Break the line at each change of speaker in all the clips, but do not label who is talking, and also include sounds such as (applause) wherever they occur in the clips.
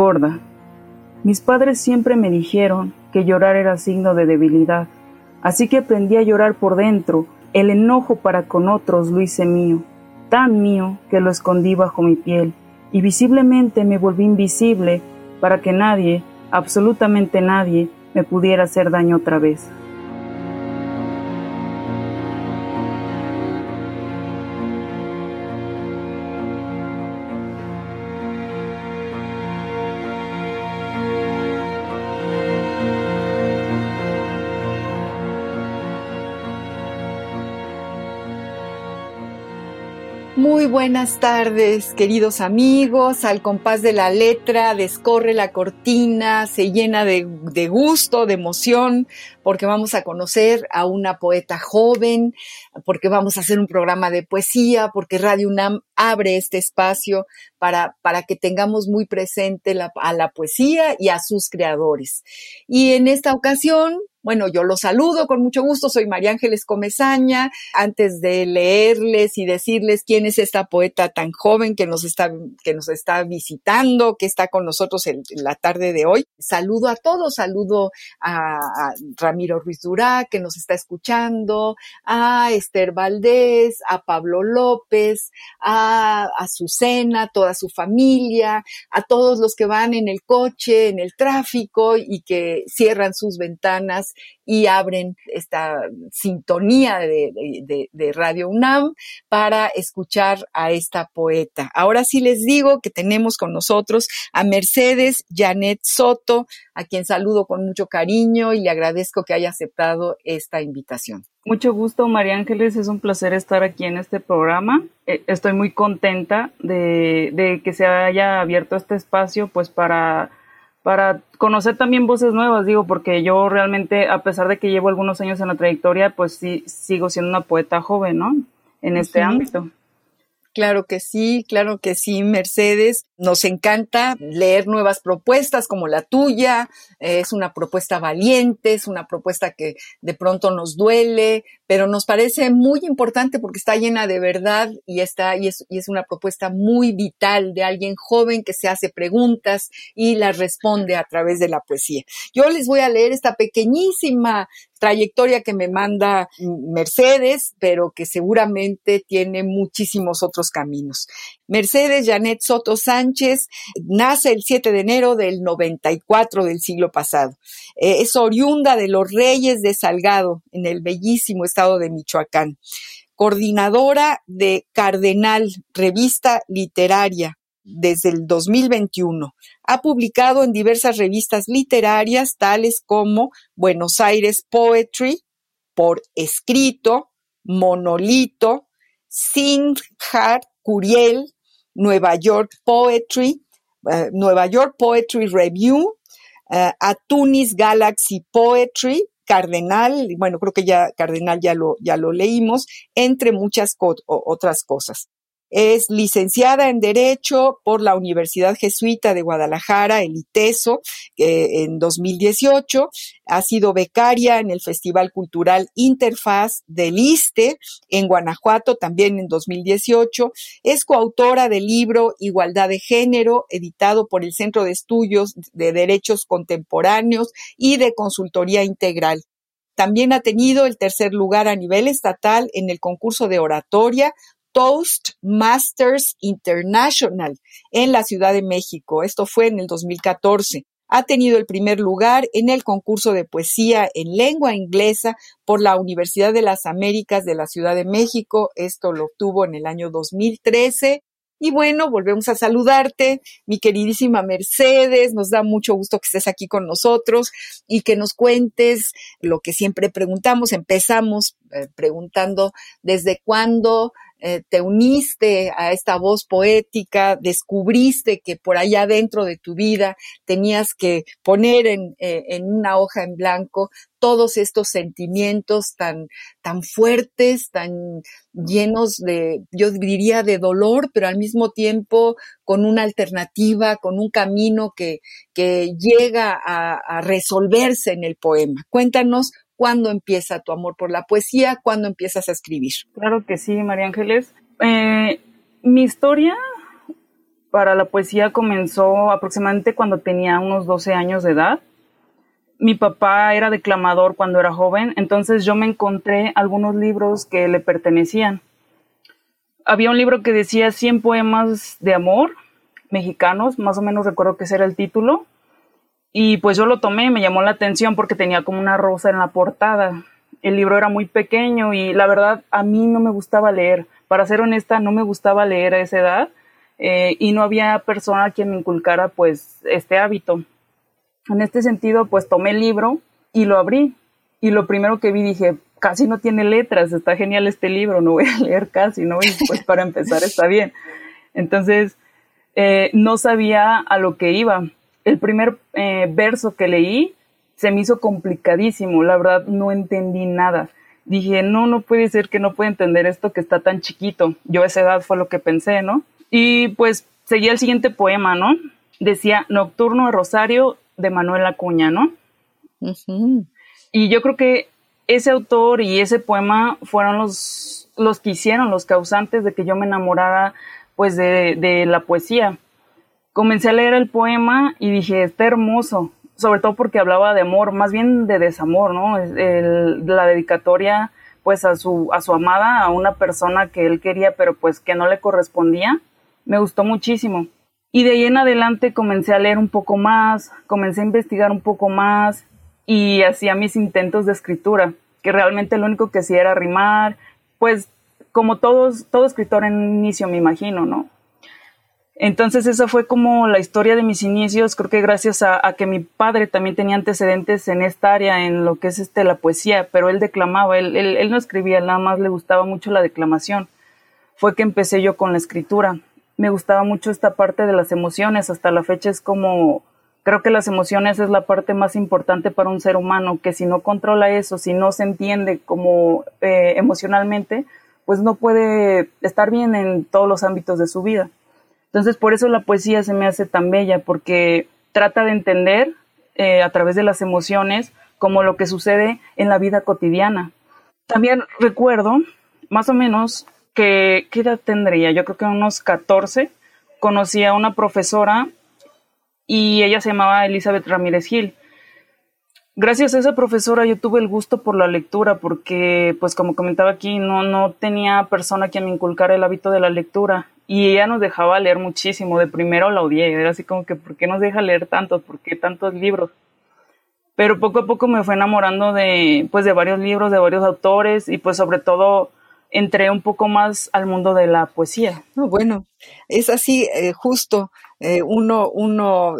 Gorda. Mis padres siempre me dijeron que llorar era signo de debilidad, así que aprendí a llorar por dentro. El enojo para con otros lo hice mío, tan mío que lo escondí bajo mi piel, y visiblemente me volví invisible para que nadie, absolutamente nadie, me pudiera hacer daño otra vez.
Muy buenas tardes, queridos amigos. Al compás de la letra, descorre la cortina, se llena de, de, gusto, de emoción, porque vamos a conocer a una poeta joven, porque vamos a hacer un programa de poesía, porque Radio UNAM abre este espacio para, para que tengamos muy presente a la poesía y a sus creadores. Y en esta ocasión, bueno, yo los saludo con mucho gusto, soy María Ángeles Comezaña. Antes de leerles y decirles quién es esta poeta tan joven que nos está, que nos está visitando, que está con nosotros en, la tarde de hoy, saludo a todos, saludo a, Ramiro Ruiz Durá, que nos está escuchando, a Esther Valdés, a Pablo López, a Azucena, toda su familia, a todos los que van en el coche, en el tráfico y que cierran sus ventanas y abren esta sintonía de, de, Radio UNAM para escuchar a esta poeta. Ahora sí les digo que tenemos con nosotros a Mercedes Janet Soto, a quien saludo con mucho cariño y le agradezco que haya aceptado esta invitación.
Mucho gusto, María Ángeles. Es un placer estar aquí en este programa. Estoy muy contenta de, de que se haya abierto este espacio, pues para para conocer también voces nuevas, digo, porque yo realmente, a pesar de que llevo algunos años en la trayectoria, pues sí sigo siendo una poeta joven, ¿no? En este ámbito.
Claro que sí, claro que sí, Mercedes. Nos encanta leer nuevas propuestas como la tuya. Es una propuesta valiente, es una propuesta que de pronto nos duele, pero nos parece muy importante porque está llena de verdad y está y es, y es una propuesta muy vital de alguien joven que se hace preguntas y las responde a través de la poesía. Yo les voy a leer esta pequeñísima trayectoria que me manda Mercedes, pero que seguramente tiene muchísimos otros caminos. Mercedes Janet Soto Sánchez nace el 7 de enero del 94 del siglo pasado. Eh, es oriunda de los Reyes de Salgado, en el bellísimo estado de Michoacán. Coordinadora de Cardenal, revista literaria, desde el 2021. Ha publicado en diversas revistas literarias tales como Buenos Aires Poetry, Por Escrito, Monolito, Sinjar Curiel, Nueva York Poetry, uh, Nueva York Poetry Review, uh, Atunis Galaxy Poetry, Cardenal, bueno, creo que ya Cardenal ya lo, ya lo leímos, entre muchas otras cosas. Es licenciada en Derecho por la Universidad Jesuita de Guadalajara, el ITESO, eh, en 2018. Ha sido becaria en el Festival Cultural Interfaz del ISTE en Guanajuato, también en 2018. Es coautora del libro Igualdad de Género, editado por el Centro de Estudios de Derechos Contemporáneos y de Consultoría Integral. También ha tenido el tercer lugar a nivel estatal en el concurso de oratoria Toastmasters International en la Ciudad de México. Esto fue en el 2014. ha tenido el primer lugar en el concurso de poesía en lengua inglesa por la Universidad de las Américas de la Ciudad de México. Esto lo obtuvo en el año 2013. Y bueno, volvemos a saludarte, mi queridísima Mercedes. Nos da mucho gusto que estés aquí con nosotros y que nos cuentes lo que siempre preguntamos. Empezamos eh, preguntando desde cuándo eh, te uniste a esta voz poética, descubriste que por allá dentro de tu vida tenías que poner en, eh, una hoja en blanco todos estos sentimientos tan, fuertes, tan llenos de, yo diría, de dolor, pero al mismo tiempo con una alternativa, con un camino que, llega a resolverse en el poema. Cuéntanos cuándo empieza tu amor por la poesía, cuándo empiezas a escribir.
Claro que sí, María Ángeles. Eh, mi historia para la poesía comenzó aproximadamente cuando tenía unos 12 años de edad. Mi papá era declamador cuando era joven, entonces yo me encontré algunos libros que le pertenecían. Había un libro que decía 100 poemas de amor mexicanos, más o menos recuerdo que ese era el título, y pues yo lo tomé, me llamó la atención porque tenía como una rosa en la portada. El libro era muy pequeño y la verdad a mí no me gustaba leer. Para ser honesta, no me gustaba leer a esa edad eh, y no había persona quien me inculcara pues este hábito. En este sentido, pues tomé el libro y lo abrí. Y lo primero que vi dije, casi no tiene letras, está genial este libro, no voy a (laughs) leer casi, ¿no? Y pues para empezar está bien. Entonces, eh, no sabía a lo que iba el primer eh, verso que leí se me hizo complicadísimo, la verdad no entendí nada. Dije, no, no puede ser que no pueda entender esto que está tan chiquito. Yo a esa edad fue lo que pensé, ¿no? Y pues seguía el siguiente poema, ¿no? Decía Nocturno de Rosario de Manuel Acuña, ¿no? Y yo creo que ese autor y ese poema fueron los, los que hicieron, los causantes de que yo me enamorara pues de, de la poesía comencé a leer el poema y dije, está hermoso, sobre todo porque hablaba de amor, más bien de desamor, ¿no? la dedicatoria pues a su, a su amada, a una persona que él quería, pero pues que no le correspondía, me gustó muchísimo. Y de ahí en adelante comencé a leer un poco más, comencé a investigar un poco más y hacía mis intentos de escritura, que realmente lo único que hacía era rimar, pues como todos, todo escritor en inicio me imagino, ¿no? Entonces esa fue como la historia de mis inicios, creo que gracias a, que mi padre también tenía antecedentes en esta área, en lo que es este, la poesía, pero él declamaba, él, no escribía, nada más le gustaba mucho la declamación. Fue que empecé yo con la escritura. Me gustaba mucho esta parte de las emociones, hasta la fecha es como, creo que las emociones es la parte más importante para un ser humano, que si no controla eso, si no se entiende como eh, emocionalmente, pues no puede estar bien en todos los ámbitos de su vida. Entonces, por eso la poesía se me hace tan bella, porque trata de entender eh, a través de las emociones como lo que sucede en la vida cotidiana. También recuerdo, más o menos, que, ¿qué edad tendría? Yo creo que unos 14, conocí a una profesora y ella se llamaba Elizabeth Ramírez Gil. Gracias a esa profesora yo tuve el gusto por la lectura porque, pues como comentaba aquí, no, no tenía persona que me inculcara el hábito de la lectura y ella nos dejaba leer muchísimo. De primero la odié, era así como que, ¿por qué nos deja leer tantos? ¿Por qué tantos libros? Pero poco a poco me fue enamorando de, pues, de varios libros, de varios autores y pues sobre todo entré un poco más al mundo de la poesía.
bueno, es así, eh, justo. Eh, uno, uno,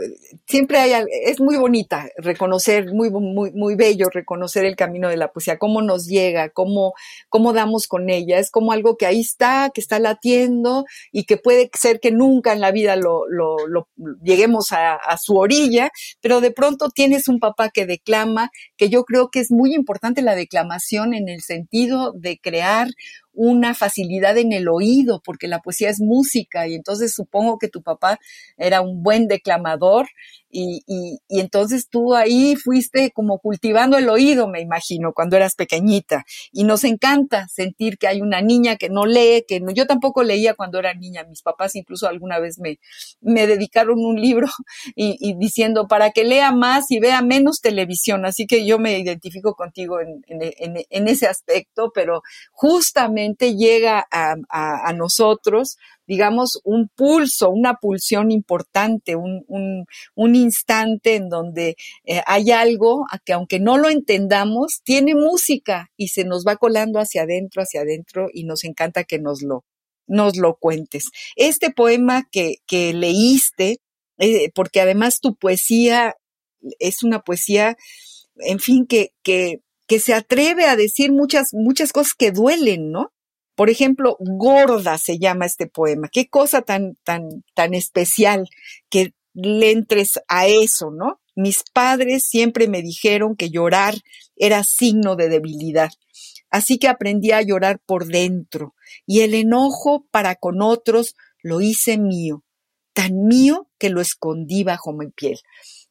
siempre hay, es muy bonita reconocer, muy, muy, muy bello reconocer el camino de la poesía, cómo nos llega, cómo, cómo damos con ella, es como algo que ahí está, que está latiendo y que puede ser que nunca en la vida lo, lo, lo lleguemos a, a su orilla, pero de pronto tienes un papá que declama, que yo creo que es muy importante la declamación en el sentido de crear una facilidad en el oído, porque la poesía es música y entonces supongo que tu papá era un buen declamador y, y, entonces tú ahí fuiste como cultivando el oído, me imagino, cuando eras pequeñita. Y nos encanta sentir que hay una niña que no lee, que no, yo tampoco leía cuando era niña. Mis papás incluso alguna vez me, me dedicaron un libro (laughs) y, diciendo para que lea más y vea menos televisión. Así que yo me identifico contigo en, en, en ese aspecto, pero justamente llega a, nosotros, digamos, un pulso, una pulsión importante, un, un, instante en donde eh, hay algo que aunque no lo entendamos, tiene música y se nos va colando hacia adentro, hacia adentro y nos encanta que nos lo, nos lo cuentes. Este poema que, que leíste, eh, porque además tu poesía es una poesía, en fin, que, que, que se atreve a decir muchas, muchas cosas que duelen, ¿no? Por ejemplo, Gorda se llama este poema. Qué cosa tan, tan, tan especial que le entres a eso, ¿no? Mis padres siempre me dijeron que llorar era signo de debilidad. Así que aprendí a llorar por dentro y el enojo para con otros lo hice mío, tan mío que lo escondí bajo mi piel.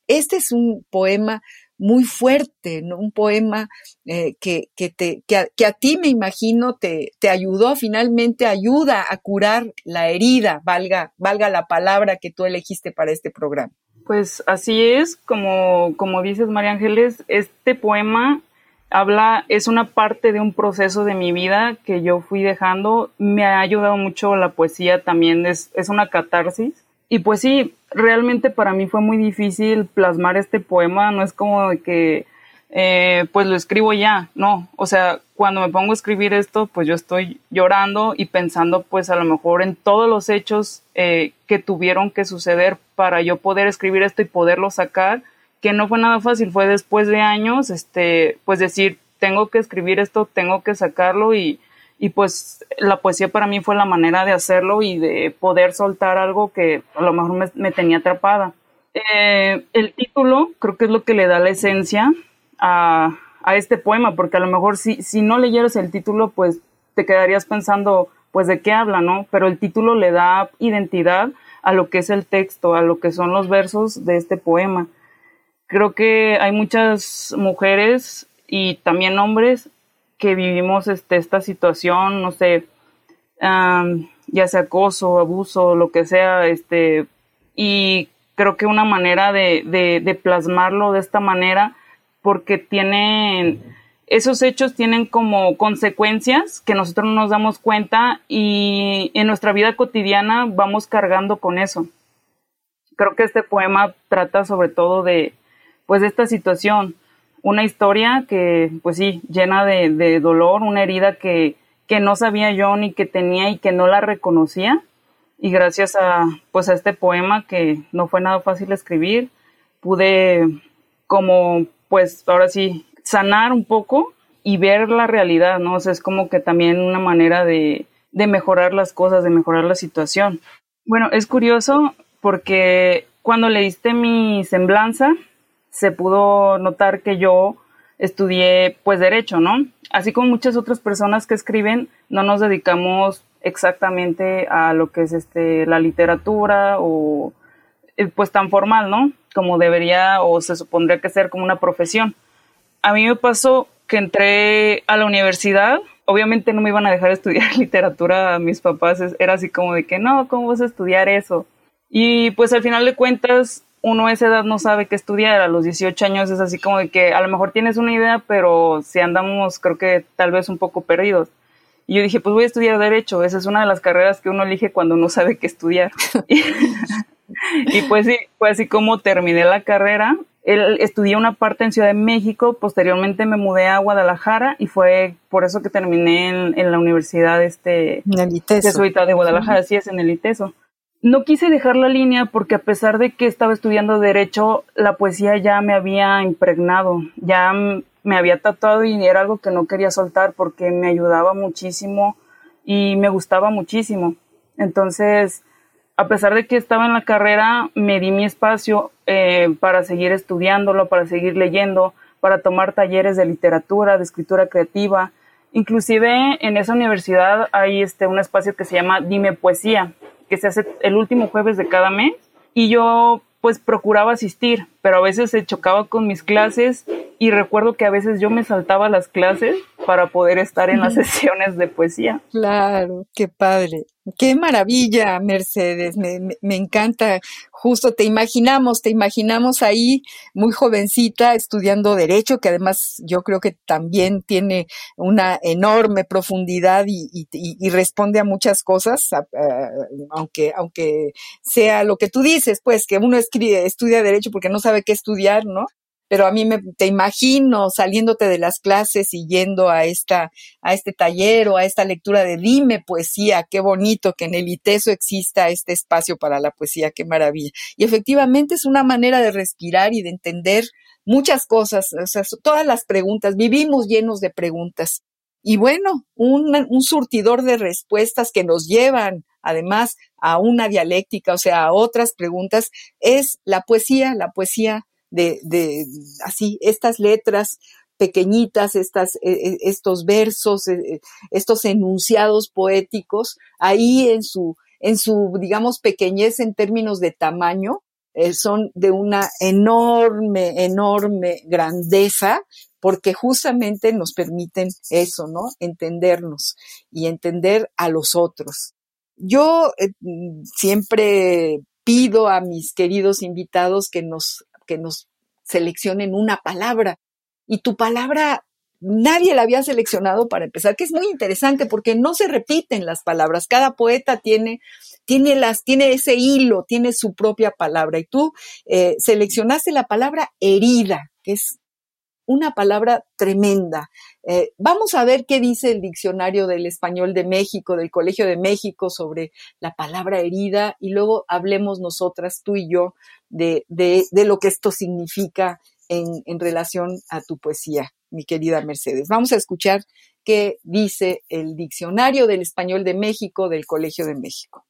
Este es un poema muy fuerte, ¿no? un poema eh, que, que, te, que, a, ti me imagino te, te ayudó, finalmente ayuda a curar la herida, valga, valga la palabra que tú elegiste para este programa.
Pues así es, como, como dices María Ángeles, este poema habla, es una parte de un proceso de mi vida que yo fui dejando. Me ha ayudado mucho la poesía también, es, es una catarsis. Y pues sí, realmente para mí fue muy difícil plasmar este poema, no es como de que eh, pues lo escribo ya, no, o sea, cuando me pongo a escribir esto, pues yo estoy llorando y pensando pues a lo mejor en todos los hechos eh, que tuvieron que suceder para yo poder escribir esto y poderlo sacar que no fue nada fácil, fue después de años, este, pues decir, tengo que escribir esto, tengo que sacarlo y, y pues la poesía para mí fue la manera de hacerlo y de poder soltar algo que a lo mejor me, tenía atrapada. Eh, el título creo que es lo que le da la esencia a, a, este poema, porque a lo mejor si, si no leyeras el título, pues te quedarías pensando, pues de qué habla, ¿no? Pero el título le da identidad a lo que es el texto, a lo que son los versos de este poema creo que hay muchas mujeres y también hombres que vivimos este, esta situación, no sé, ya sea acoso, abuso, lo que sea, este, y creo que una manera de, de, de plasmarlo de esta manera, porque tienen, esos hechos tienen como consecuencias que nosotros no nos damos cuenta y en nuestra vida cotidiana vamos cargando con eso. Creo que este poema trata sobre todo de, pues de esta situación. Una historia que, pues sí, llena de, dolor, una herida que, que no sabía yo ni que tenía y que no la reconocía. Y gracias a, pues a este poema que no fue nada fácil escribir, pude como, pues ahora sí, sanar un poco y ver la realidad, ¿no? O sea, es como que también una manera de, de mejorar las cosas, de mejorar la situación. Bueno, es curioso porque cuando leíste mi semblanza, se pudo notar que yo estudié pues derecho, ¿no? Así como muchas otras personas que escriben, no nos dedicamos exactamente a lo que es este la literatura o eh, pues tan formal, ¿no? Como debería o se supondría que ser como una profesión. A mí me pasó que entré a la universidad, obviamente no me iban a dejar (laughs) estudiar literatura a mis papás, era así como de que no, ¿cómo vas a estudiar eso? Y pues al final de cuentas uno a esa edad no sabe qué estudiar, a los 18 años es así como de que a lo mejor tienes una idea, pero si andamos creo que tal vez un poco perdidos. Y yo dije, pues voy a estudiar derecho, esa es una de las carreras que uno elige cuando no sabe qué estudiar. (laughs) y pues sí, fue así como terminé la carrera. estudié una parte en Ciudad de México, posteriormente me mudé a Guadalajara y fue por eso que terminé en, la universidad este, de Guadalajara, así es, en el ITESO no quise dejar la línea porque a pesar de que estaba estudiando derecho, la poesía ya me había impregnado, ya me había tatuado y era algo que no quería soltar porque me ayudaba muchísimo y me gustaba muchísimo. Entonces, a pesar de que estaba en la carrera, me di mi espacio eh, para seguir estudiándolo, para seguir leyendo, para tomar talleres de literatura, de escritura creativa. Inclusive en esa universidad hay este, un espacio que se llama Dime Poesía, que se hace el último jueves de cada mes y yo pues procuraba asistir, pero a veces se chocaba con mis clases y recuerdo que a veces yo me saltaba las clases para poder estar en las sesiones de poesía.
Claro, qué padre. Qué maravilla, Mercedes. Me, me, encanta. Justo te imaginamos, te imaginamos ahí muy jovencita estudiando derecho, que además yo creo que también tiene una enorme profundidad y, y, y responde a muchas cosas, aunque, aunque sea lo que tú dices, pues que uno escribe, estudia derecho porque no sabe qué estudiar, ¿no? Pero a mí me, te imagino saliéndote de las clases y yendo a esta, a este taller o a esta lectura de Dime Poesía, qué bonito que en el ITESO exista este espacio para la poesía, qué maravilla. Y efectivamente es una manera de respirar y de entender muchas cosas, o sea, todas las preguntas, vivimos llenos de preguntas. Y bueno, un, un surtidor de respuestas que nos llevan además a una dialéctica, o sea, a otras preguntas, es la poesía, la poesía de, de así, estas letras pequeñitas, estas, e, e, estos versos, e, estos enunciados poéticos, ahí en su, en su, digamos, pequeñez en términos de tamaño, eh, son de una enorme, enorme grandeza, porque justamente nos permiten eso, ¿no? Entendernos y entender a los otros. Yo eh, siempre pido a mis queridos invitados que nos que nos seleccionen una palabra. Y tu palabra nadie la había seleccionado para empezar, que es muy interesante porque no se repiten las palabras. Cada poeta tiene, tiene, las, tiene ese hilo, tiene su propia palabra. Y tú eh, seleccionaste la palabra herida, que es una palabra tremenda. Eh, vamos a ver qué dice el diccionario del español de México, del Colegio de México, sobre la palabra herida y luego hablemos nosotras, tú y yo, de, de, de lo que esto significa en, en relación a tu poesía, mi querida Mercedes. Vamos a escuchar qué dice el diccionario del español de México del Colegio de México.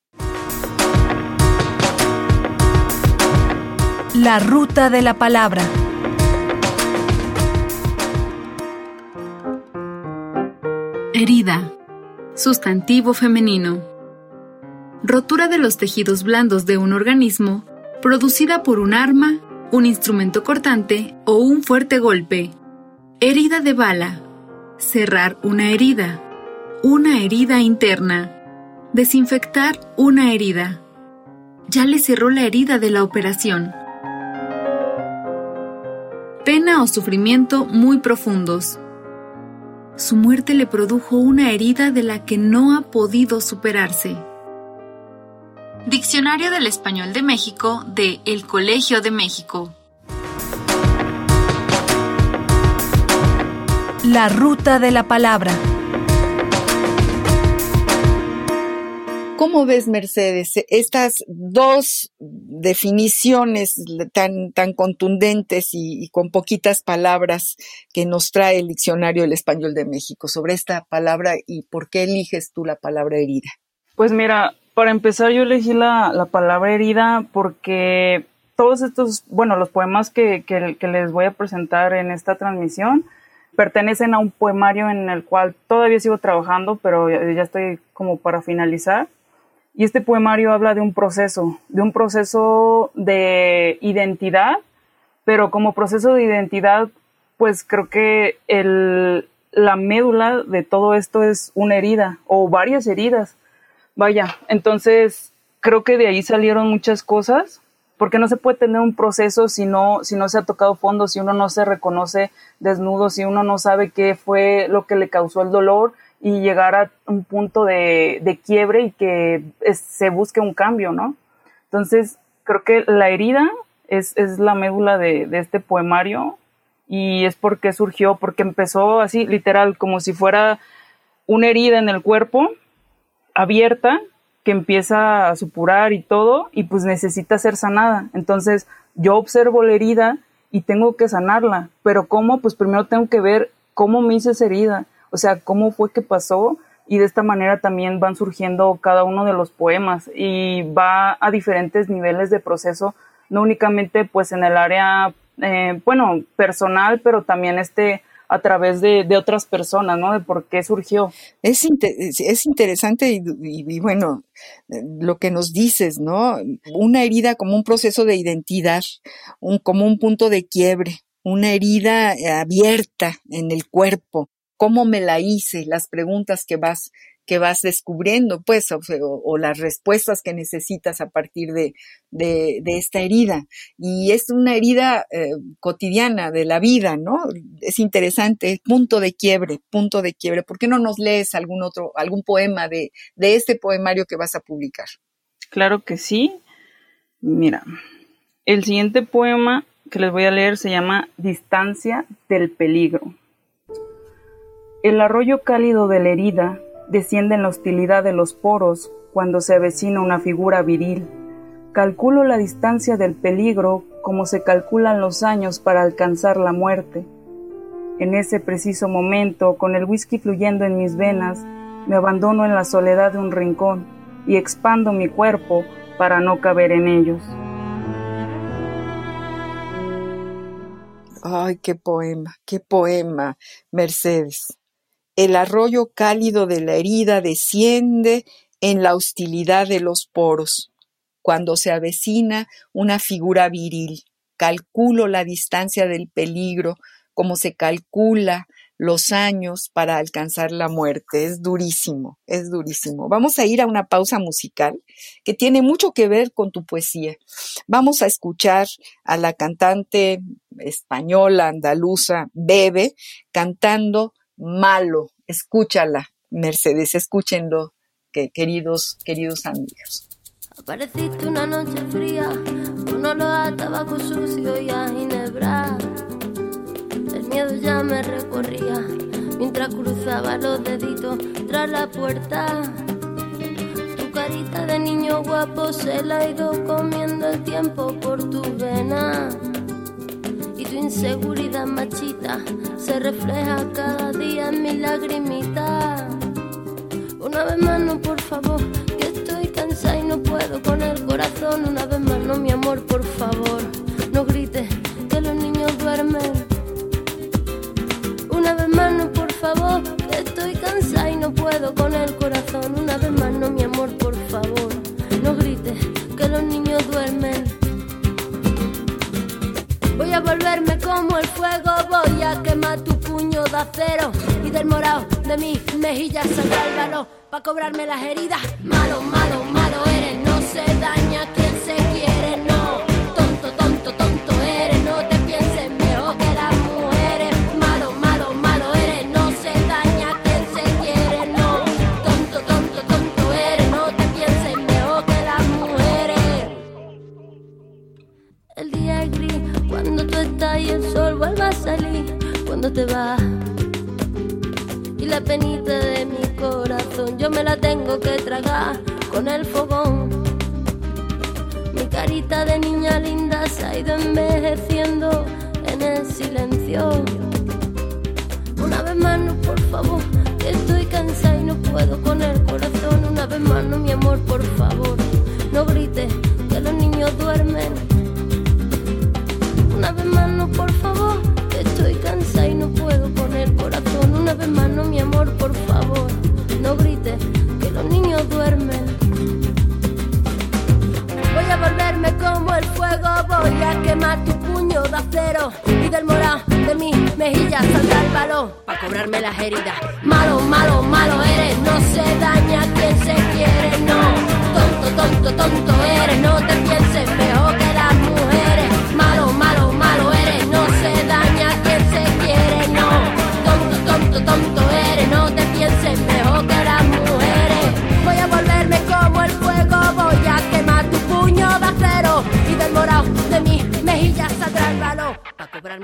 La ruta de la palabra.
Herida. Sustantivo femenino. Rotura de los tejidos blandos de un organismo producida por un arma, un instrumento cortante o un fuerte golpe. Herida de bala. Cerrar una herida. Una herida interna. Desinfectar una herida. Ya le cerró la herida de la operación. Pena o sufrimiento muy profundos su muerte le produjo una herida de la que no ha podido superarse. Diccionario del Español de México de El Colegio de México.
La ruta de la palabra.
¿Cómo ves, Mercedes, estas dos definiciones tan, tan contundentes y, con poquitas palabras que nos trae el Diccionario del Español de México sobre esta palabra y por qué eliges tú la palabra herida?
Pues mira, para empezar yo elegí la, la palabra herida porque todos estos, bueno, los poemas que, que, que les voy a presentar en esta transmisión, pertenecen a un poemario en el cual todavía sigo trabajando, pero ya estoy como para finalizar. Y este poemario habla de un proceso, de un proceso de identidad, pero como proceso de identidad, pues creo que el, la médula de todo esto es una herida o varias heridas. Vaya, entonces creo que de ahí salieron muchas cosas, porque no se puede tener un proceso si no, si no se ha tocado fondo, si uno no se reconoce desnudo, si uno no sabe qué fue lo que le causó el dolor y llegar a un punto de, de quiebre y que se busque un cambio, ¿no? Entonces, creo que la herida es, es la médula de, este poemario y es porque surgió, porque empezó así, literal, como si fuera una herida en el cuerpo, abierta, que empieza a supurar y todo, y pues necesita ser sanada. Entonces, yo observo la herida y tengo que sanarla, pero ¿cómo? Pues primero tengo que ver cómo me hice esa herida o sea, cómo fue que pasó y de esta manera también van surgiendo cada uno de los poemas y va a diferentes niveles de proceso, no únicamente pues en el área, eh, bueno, personal, pero también este a través de, otras personas, ¿no? De por qué surgió.
Es, es interesante y, y, bueno, lo que nos dices, ¿no? Una herida como un proceso de identidad, un, como un punto de quiebre, una herida abierta en el cuerpo, cómo me la hice, las preguntas que vas que vas descubriendo, pues, o, las respuestas que necesitas a partir de, de, esta herida. Y es una herida eh, cotidiana de la vida, ¿no? Es interesante, punto de quiebre, punto de quiebre. ¿Por qué no nos lees algún otro, algún poema de, de este poemario que vas a publicar?
Claro que sí. Mira, el siguiente poema que les voy a leer se llama Distancia del peligro. El arroyo cálido de la herida desciende en la hostilidad de los poros cuando se avecina una figura viril. Calculo la distancia del peligro como se calculan los años para alcanzar la muerte. En ese preciso momento, con el whisky fluyendo en mis venas, me abandono en la soledad de un rincón y expando mi cuerpo para no caber en ellos.
Ay, qué poema, qué poema, Mercedes. El arroyo cálido de la herida desciende en la hostilidad de los poros. Cuando se avecina una figura viril, calculo la distancia del peligro, como se calcula los años para alcanzar la muerte. Es durísimo, es durísimo. Vamos a ir a una pausa musical que tiene mucho que ver con tu poesía. Vamos a escuchar a la cantante española, andaluza, Bebe, cantando malo. Escúchala, Mercedes, escúchenlo, que, queridos, queridos amigos.
Apareciste una noche fría, con olor a tabaco sucio y a ginebra. El miedo ya me recorría mientras cruzaba los deditos tras la puerta. Tu carita de niño guapo se la ha ido comiendo el tiempo por tu vena tu inseguridad machita se refleja cada día en mi lagrimita. Una vez más, no, por favor, que estoy cansada y no puedo con el corazón. Una vez más, no, mi amor, por favor, no grites que los niños duermen. Una vez más, no, por favor, que estoy cansada de mis mejillas saldrá el valor para cobrarme las heridas. Malo, malo, malo eres, no se daña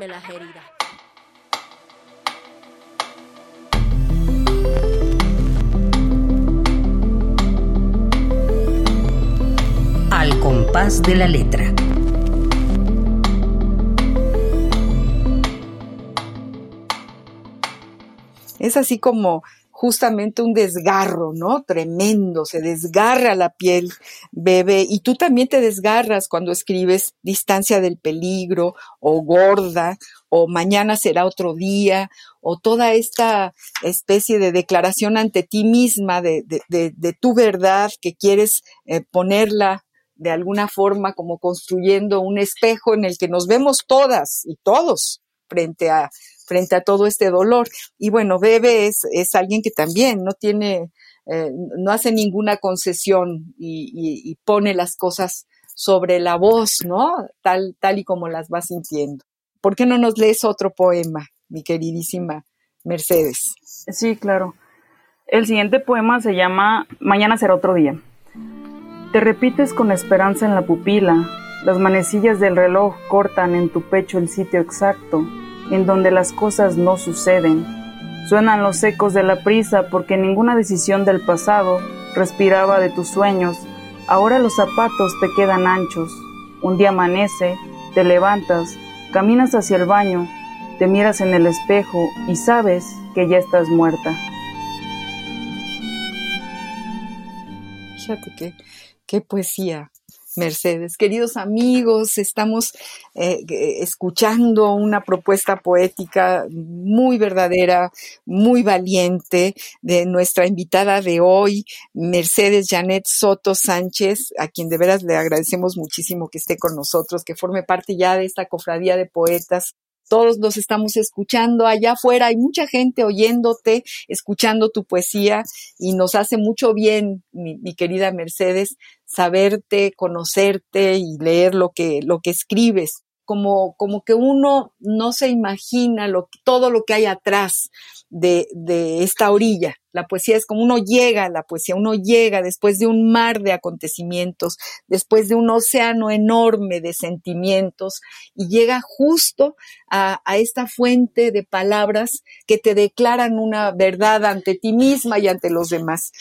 las heridas.
Al compás de la letra.
Es así como justamente un desgarro, ¿no? Tremendo, se desgarra la piel, bebé, y tú también te desgarras cuando escribes distancia del peligro, o gorda, o mañana será otro día, o toda esta especie de declaración ante ti misma de, tu verdad que quieres eh, ponerla de alguna forma como construyendo un espejo en el que nos vemos todas y todos frente a frente a todo este dolor. Y bueno, Bebe es, es alguien que también no tiene, eh, no hace ninguna concesión y, pone las cosas sobre la voz, ¿no? Tal, tal y como las va sintiendo. ¿Por qué no nos lees otro poema, mi queridísima Mercedes?
Sí, claro. El siguiente poema se llama Mañana será otro día. Te repites con esperanza en la pupila, las manecillas del reloj cortan en tu pecho el sitio exacto, en donde las cosas no suceden. Suenan los ecos de la prisa porque ninguna decisión del pasado respiraba de tus sueños. Ahora los zapatos te quedan anchos. Un día amanece, te levantas, caminas hacia el baño, te miras en el espejo y sabes que ya estás muerta.
Fíjate qué poesía. Mercedes. Queridos amigos, estamos eh, escuchando una propuesta poética muy verdadera, muy valiente de nuestra invitada de hoy, Mercedes Janet Soto Sánchez, a quien de veras le agradecemos muchísimo que esté con nosotros, que forme parte ya de esta cofradía de poetas todos nos estamos escuchando allá afuera, hay mucha gente oyéndote, escuchando tu poesía y nos hace mucho bien, mi, querida Mercedes, saberte, conocerte y leer lo que, lo que escribes. Como, como que uno no se imagina lo, todo lo que hay atrás de, de esta orilla, la poesía es como uno llega a la poesía, uno llega después de un mar de acontecimientos, después de un océano enorme de sentimientos y llega justo a, esta fuente de palabras que te declaran una verdad ante ti misma y ante los demás.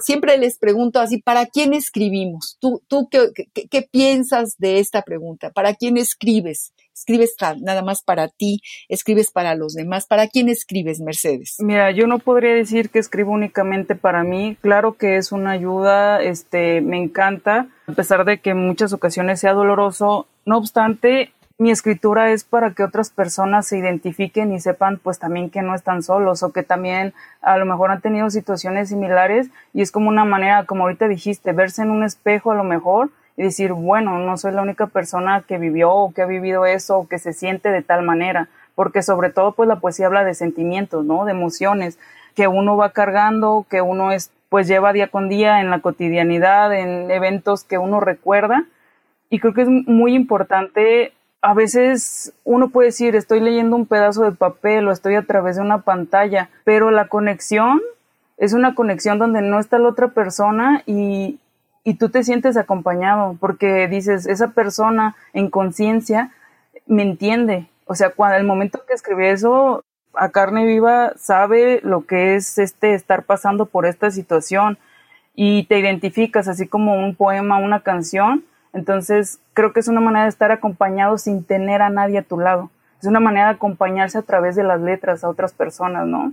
Siempre les pregunto así, ¿para quién escribimos? ¿Tú, tú qué, qué piensas de esta pregunta? ¿Para quién escribes? Escribes nada más para ti, escribes para los demás. ¿Para quién escribes, Mercedes?
Mira, yo no podría decir que escribo únicamente para mí. Claro que es una ayuda, este, me encanta, a pesar de que en muchas ocasiones sea doloroso. No obstante, mi escritura es para que otras personas se identifiquen y sepan pues también que no están solos o que también a lo mejor han tenido situaciones similares y es como una manera, como ahorita dijiste, verse en un espejo a lo mejor y decir, bueno, no soy la única persona que vivió o que ha vivido eso o que se siente de tal manera, porque sobre todo pues la poesía habla de sentimientos, ¿no? De emociones que uno va cargando, que uno es pues lleva día con día en la cotidianidad, en eventos que uno recuerda y creo que es muy importante a veces uno puede decir estoy leyendo un pedazo de papel o estoy a través de una pantalla, pero la conexión es una conexión donde no está la otra persona y, y tú te sientes acompañado porque dices, esa persona en conciencia me entiende. O sea, cuando el momento que escribí eso, a carne viva sabe lo que es este estar pasando por esta situación y te identificas así como un poema, una canción. Entonces, creo que es una manera de estar acompañado sin tener a nadie a tu lado. Es una manera de acompañarse a través de las letras a otras personas, ¿no?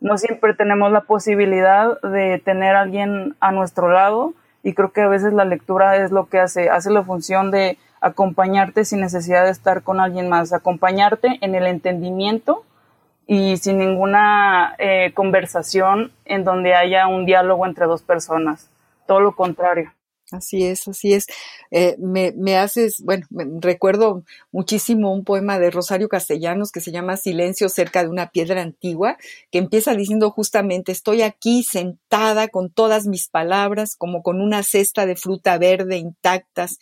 No siempre tenemos la posibilidad de tener a alguien a nuestro lado y creo que a veces la lectura es lo que hace, hace la función de acompañarte sin necesidad de estar con alguien más, acompañarte en el entendimiento y sin ninguna eh, conversación en donde haya un diálogo entre dos personas, todo lo contrario.
Así es, así es. Eh, me, me, haces, bueno, me, recuerdo muchísimo un poema de Rosario Castellanos que se llama Silencio cerca de una piedra antigua, que empieza diciendo justamente, estoy aquí sentada con todas mis palabras, como con una cesta de fruta verde intactas,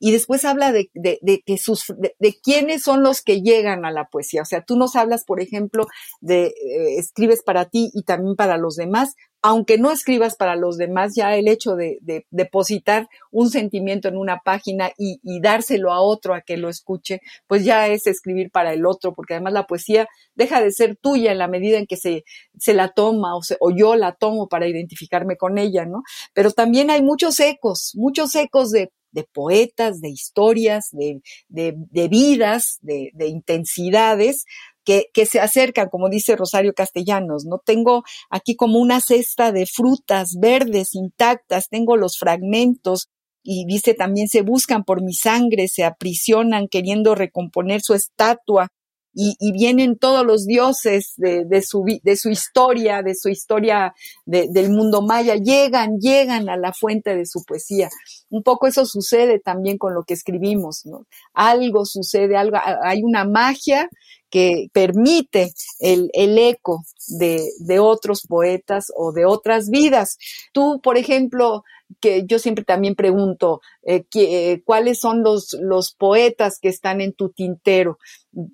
y después habla de, de, de sus, de, quiénes son los que llegan a la poesía. O sea, tú nos hablas, por ejemplo, de eh, escribes para ti y también para los demás, aunque no escribas para los demás, ya el hecho de, depositar un sentimiento en una página y, dárselo a otro a que lo escuche, pues ya es escribir para el otro, porque además la poesía deja de ser tuya en la medida en que se, se la toma o, yo la tomo para identificarme con ella, ¿no? Pero también hay muchos ecos, muchos ecos de, poetas, de historias, de, de vidas, de, intensidades, que, se acercan, como dice Rosario Castellanos, ¿no? Tengo aquí como una cesta de frutas verdes intactas, tengo los fragmentos y dice también se buscan por mi sangre, se aprisionan queriendo recomponer su estatua y, vienen todos los dioses de, su, de su historia, de su historia del mundo maya, llegan, llegan a la fuente de su poesía. Un poco eso sucede también con lo que escribimos, ¿no? Algo sucede, algo, hay una magia que permite el, eco de, otros poetas o de otras vidas. Tú, por ejemplo, que yo siempre también pregunto, eh, que, ¿cuáles son los, los poetas que están en tu tintero?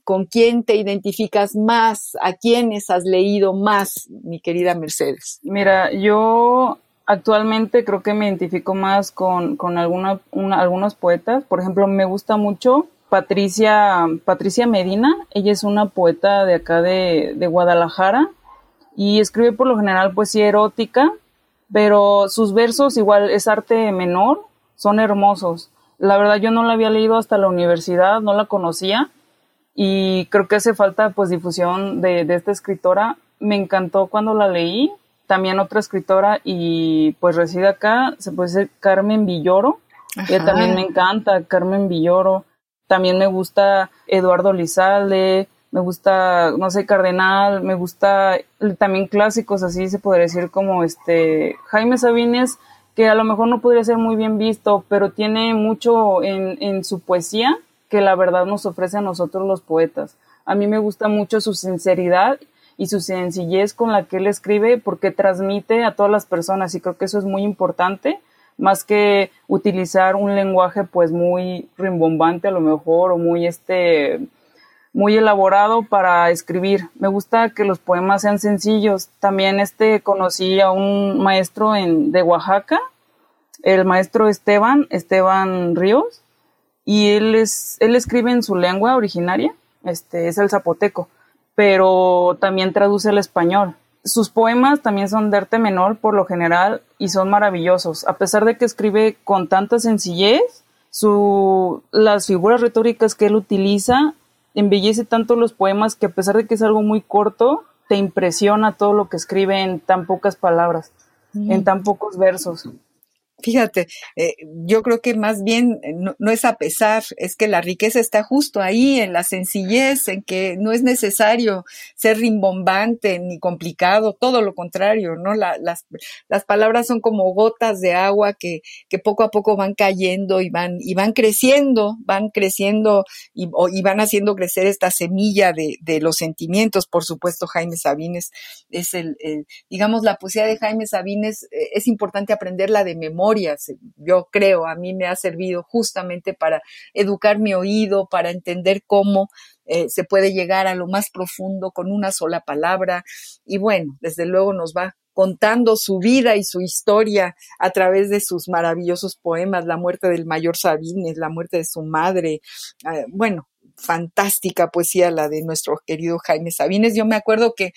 ¿Con quién te identificas más? ¿A quiénes has leído más, mi querida Mercedes?
Mira, yo actualmente creo que me identifico más con, con alguna, algunos poetas. Por ejemplo, me gusta mucho Patricia, Patricia Medina. Ella es una poeta de acá de, de Guadalajara y escribe por lo general poesía erótica, pero sus versos igual es arte menor, son hermosos. La verdad yo no la había leído hasta la universidad, no la conocía y creo que hace falta pues difusión de, de esta escritora. Me encantó cuando la leí. También otra escritora y pues reside acá, se puede decir Carmen Villoro. Ella también me encanta, Carmen Villoro. También me gusta Eduardo Lizalde, me gusta, no sé, Cardenal, me gusta también clásicos, así se podría decir como este Jaime Sabines, que a lo mejor no podría ser muy bien visto, pero tiene mucho en, en su poesía que la verdad nos ofrece a nosotros los poetas. A mí me gusta mucho su sinceridad y su sencillez con la que él escribe porque transmite a todas las personas y creo que eso es muy importante más que utilizar un lenguaje pues muy rimbombante a lo mejor o muy este muy elaborado para escribir. Me gusta que los poemas sean sencillos. También este conocí a un maestro en, de Oaxaca, el maestro Esteban, Esteban Ríos, y él es, él escribe en su lengua originaria, este, es el zapoteco, pero también traduce el español. Sus poemas también son de arte menor por lo general y son maravillosos. A pesar de que escribe con tanta sencillez, su, las figuras retóricas que él utiliza embellece tanto los poemas que a pesar de que es algo muy corto, te impresiona todo lo que escribe en tan pocas palabras, en tan pocos versos.
Fíjate, eh, yo creo que más bien eh, no, es a pesar, es que la riqueza está justo ahí, en la sencillez, en que no es necesario ser rimbombante ni complicado, todo lo contrario, ¿no? las, palabras son como gotas de agua que, que poco a poco van cayendo y van, y van creciendo, van creciendo y, van haciendo crecer esta semilla de, los sentimientos. Por supuesto, Jaime Sabines es el, el, digamos, la poesía de Jaime Sabines eh, es importante aprenderla de memoria yo creo, a mí me ha servido justamente para educar mi oído, para entender cómo eh, se puede llegar a lo más profundo con una sola palabra. Y bueno, desde luego nos va contando su vida y su historia a través de sus maravillosos poemas, la muerte del mayor Sabines, la muerte de su madre, eh, bueno, fantástica poesía la de nuestro querido Jaime Sabines. Yo me acuerdo que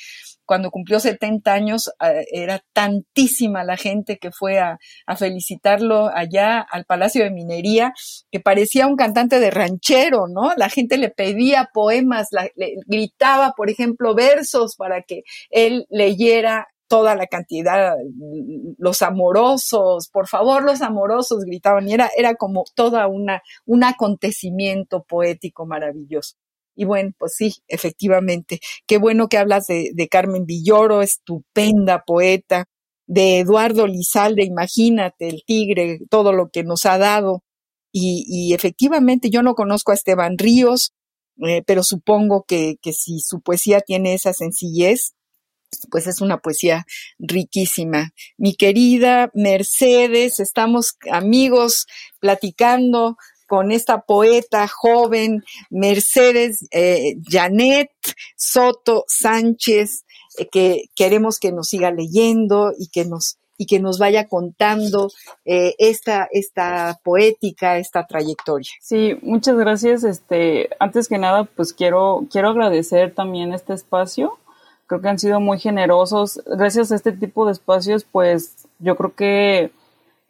cuando cumplió 70 años eh, era tantísima la gente que fue a, felicitarlo allá al Palacio de Minería, que parecía un cantante de ranchero, ¿no? La gente le pedía poemas, le gritaba, por ejemplo, versos para que él leyera toda la cantidad, los amorosos, por favor, los amorosos gritaban, y era, era como toda una, un acontecimiento poético maravilloso. Y bueno, pues sí, efectivamente. Qué bueno que hablas de, Carmen Villoro, estupenda poeta, de Eduardo Lizalde, imagínate, el tigre, todo lo que nos ha dado. Y, efectivamente, yo no conozco a Esteban Ríos, eh, pero supongo que, que si su poesía tiene esa sencillez, pues es una poesía riquísima. Mi querida Mercedes, estamos amigos platicando con esta poeta joven, Mercedes eh, Janet Soto Sánchez, eh, que queremos que nos siga leyendo y que nos y que nos vaya contando eh, esta, esta poética, esta trayectoria.
Sí, muchas gracias. Este, antes que nada, pues quiero, quiero agradecer también este espacio. Creo que han sido muy generosos. Gracias a este tipo de espacios, pues yo creo que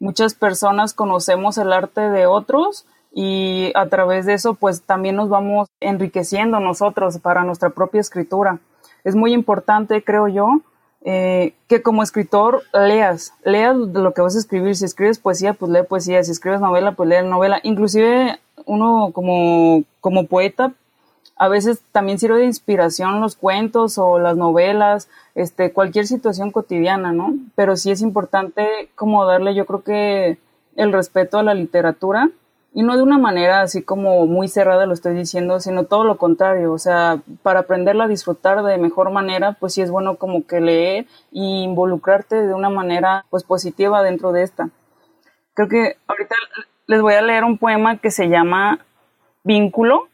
muchas personas conocemos el arte de otros y a través de eso pues también nos vamos enriqueciendo nosotros para nuestra propia escritura. Es muy importante, creo yo, eh, que como escritor leas, leas lo que vas a escribir. Si escribes poesía, pues lee poesía. Si escribes novela, pues lee novela. Inclusive uno como, como poeta a veces también sirve de inspiración los cuentos o las novelas, este, cualquier situación cotidiana, ¿no? Pero sí es importante como darle, yo creo que el respeto a la literatura y no de una manera así como muy cerrada lo estoy diciendo, sino todo lo contrario, o sea, para aprenderla a disfrutar de mejor manera, pues sí es bueno como que leer y involucrarte de una manera pues positiva dentro de esta. Creo que ahorita les voy a leer un poema que se llama Vínculo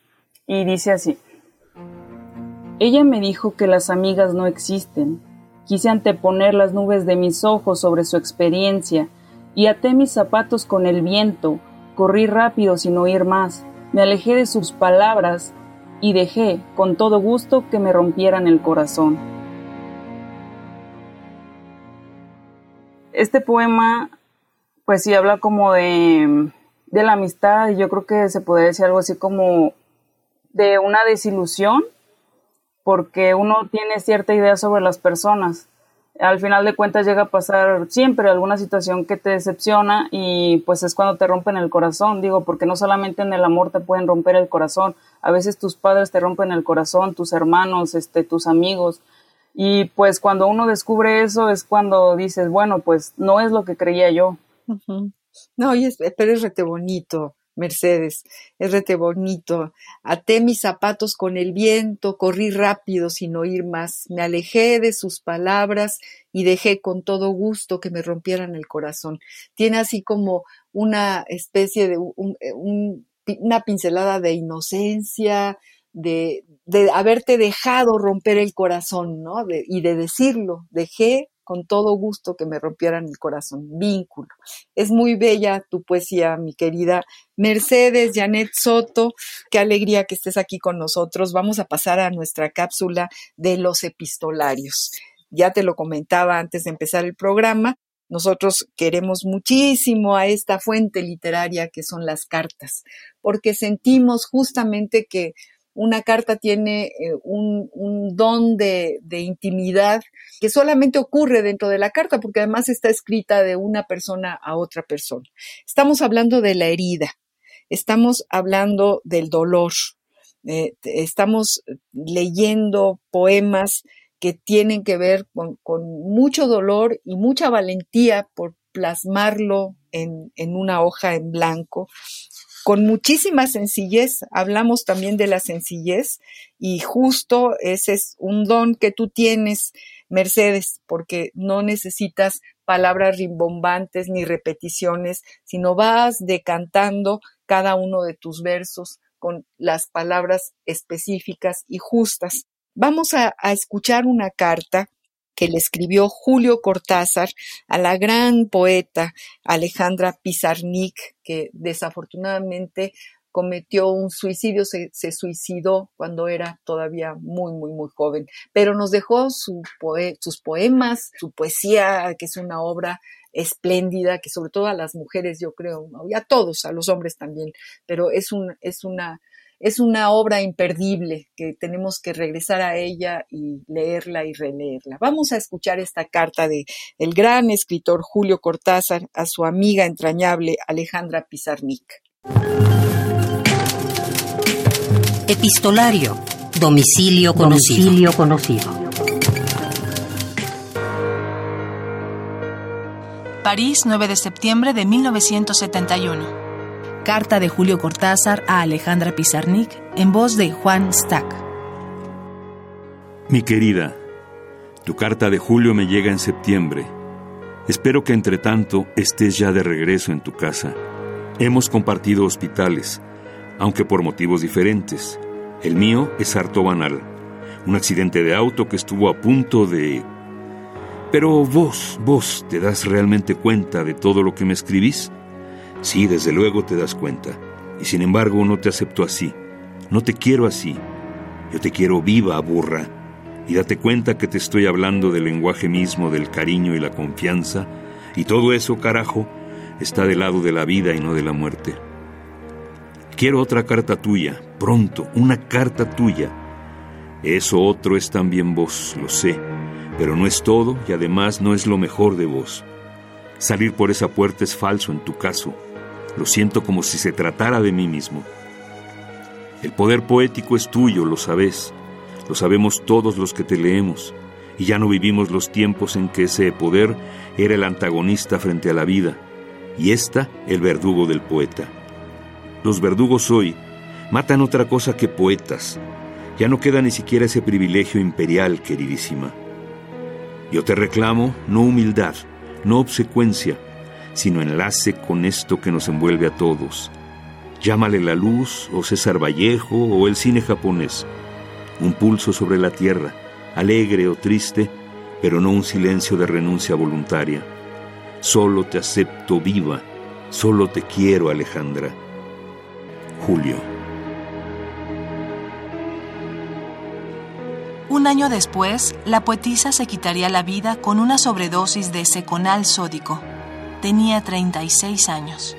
y dice así. Ella me dijo que las amigas no existen. Quise anteponer las nubes de mis ojos sobre su experiencia y até mis zapatos con el viento Corrí rápido sin oír más, me alejé de sus palabras y dejé, con todo gusto, que me rompieran el corazón. Este poema, pues sí, habla como de, de la amistad y yo creo que se podría decir algo así como de una desilusión, porque uno tiene cierta idea sobre las personas al final de cuentas llega a pasar siempre alguna situación que te decepciona y pues es cuando te rompen el corazón, digo, porque no solamente en el amor te pueden romper el corazón, a veces tus padres te rompen el corazón, tus hermanos, este, tus amigos, y pues cuando uno descubre eso es cuando dices, bueno, pues no es lo que creía yo.
No, y es, pero es rete bonito. Mercedes, es rete bonito. Até mis zapatos con el viento, corrí rápido sin oír más, me alejé de sus palabras y dejé con todo gusto que me rompieran el corazón. Tiene así como una especie de una pincelada de inocencia, de, de haberte dejado romper el corazón, ¿no? y de decirlo, dejé con todo gusto que me rompieran el corazón. Vínculo. Es muy bella tu poesía, mi querida Mercedes, Janet Soto. Qué alegría que estés aquí con nosotros. Vamos a pasar a nuestra cápsula de los epistolarios. Ya te lo comentaba antes de empezar el programa. Nosotros queremos muchísimo a esta fuente literaria que son las cartas, porque sentimos justamente que una carta tiene eh, un, don de, intimidad que solamente ocurre dentro de la carta, porque además está escrita de una persona a otra persona. Estamos hablando de la herida, estamos hablando del dolor, eh, estamos leyendo poemas que tienen que ver con, mucho dolor y mucha valentía por plasmarlo en, en una hoja en blanco con muchísima sencillez. Hablamos también de la sencillez y justo ese es un don que tú tienes, Mercedes, porque no necesitas palabras rimbombantes ni repeticiones, sino vas decantando cada uno de tus versos con las palabras específicas y justas. Vamos a, a escuchar una carta que le escribió Julio Cortázar a la gran poeta Alejandra Pizarnik, que desafortunadamente cometió un suicidio, se, suicidó cuando era todavía muy, muy, muy joven, pero nos dejó sus poemas, su poesía, que es una obra espléndida, que sobre todo a las mujeres, yo creo, y a todos, a los hombres también, pero es, un, es una es una obra imperdible que tenemos que regresar a ella y leerla y releerla. Vamos a escuchar esta carta de el gran escritor Julio Cortázar a su amiga entrañable Alejandra Pizarnik.
Epistolario. Domicilio conocido. Domicilio conocido.
París, 9 de septiembre de 1971. Carta de Julio Cortázar a Alejandra Pizarnik en voz de Juan Stack.
Mi querida, tu carta de Julio me llega en septiembre. Espero que entre tanto estés ya de regreso en tu casa. Hemos compartido hospitales, aunque por motivos diferentes. El mío es harto banal. Un accidente de auto que estuvo a punto de... Pero vos, vos, ¿te das realmente cuenta de todo lo que me escribís? Sí, desde luego te das cuenta. Y sin embargo no te acepto así. No te quiero así. Yo te quiero viva, burra. Y date cuenta que te estoy hablando del lenguaje mismo del cariño y la confianza. Y todo eso, carajo, está del lado de la vida y no de la muerte. Quiero otra carta tuya, pronto, una carta tuya. Eso otro es también vos, lo sé, pero no es todo y además no es lo mejor de vos. Salir por esa puerta es falso en tu caso. Lo siento como si se tratara de mí mismo. El poder poético es tuyo, lo sabes. Lo sabemos todos los que te leemos. Y ya no vivimos los tiempos en que ese poder era el antagonista frente a la vida y ésta el verdugo del poeta.
los verdugos hoy, matan otra cosa que poetas. Ya no queda ni siquiera ese privilegio imperial, queridísima. Yo te reclamo no humildad, no obsecuencia, sino enlace con esto que nos envuelve a todos. Llámale la luz, o César Vallejo, o el cine japonés. Un pulso sobre la tierra, alegre o triste, pero no un silencio de renuncia voluntaria. Solo te acepto viva, solo te quiero, Alejandra. Julio.
Un año después, la poetisa se quitaría la vida con una sobredosis de seconal sódico. Tenía 36 años.